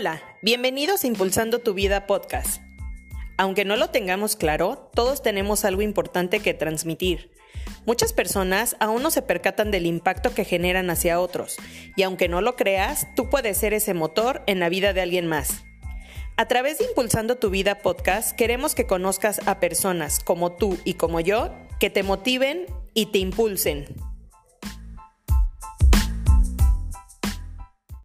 Hola, bienvenidos a Impulsando tu Vida podcast. Aunque no lo tengamos claro, todos tenemos algo importante que transmitir. Muchas personas aún no se percatan del impacto que generan hacia otros, y aunque no lo creas, tú puedes ser ese motor en la vida de alguien más. A través de Impulsando tu Vida podcast queremos que conozcas a personas como tú y como yo que te motiven y te impulsen.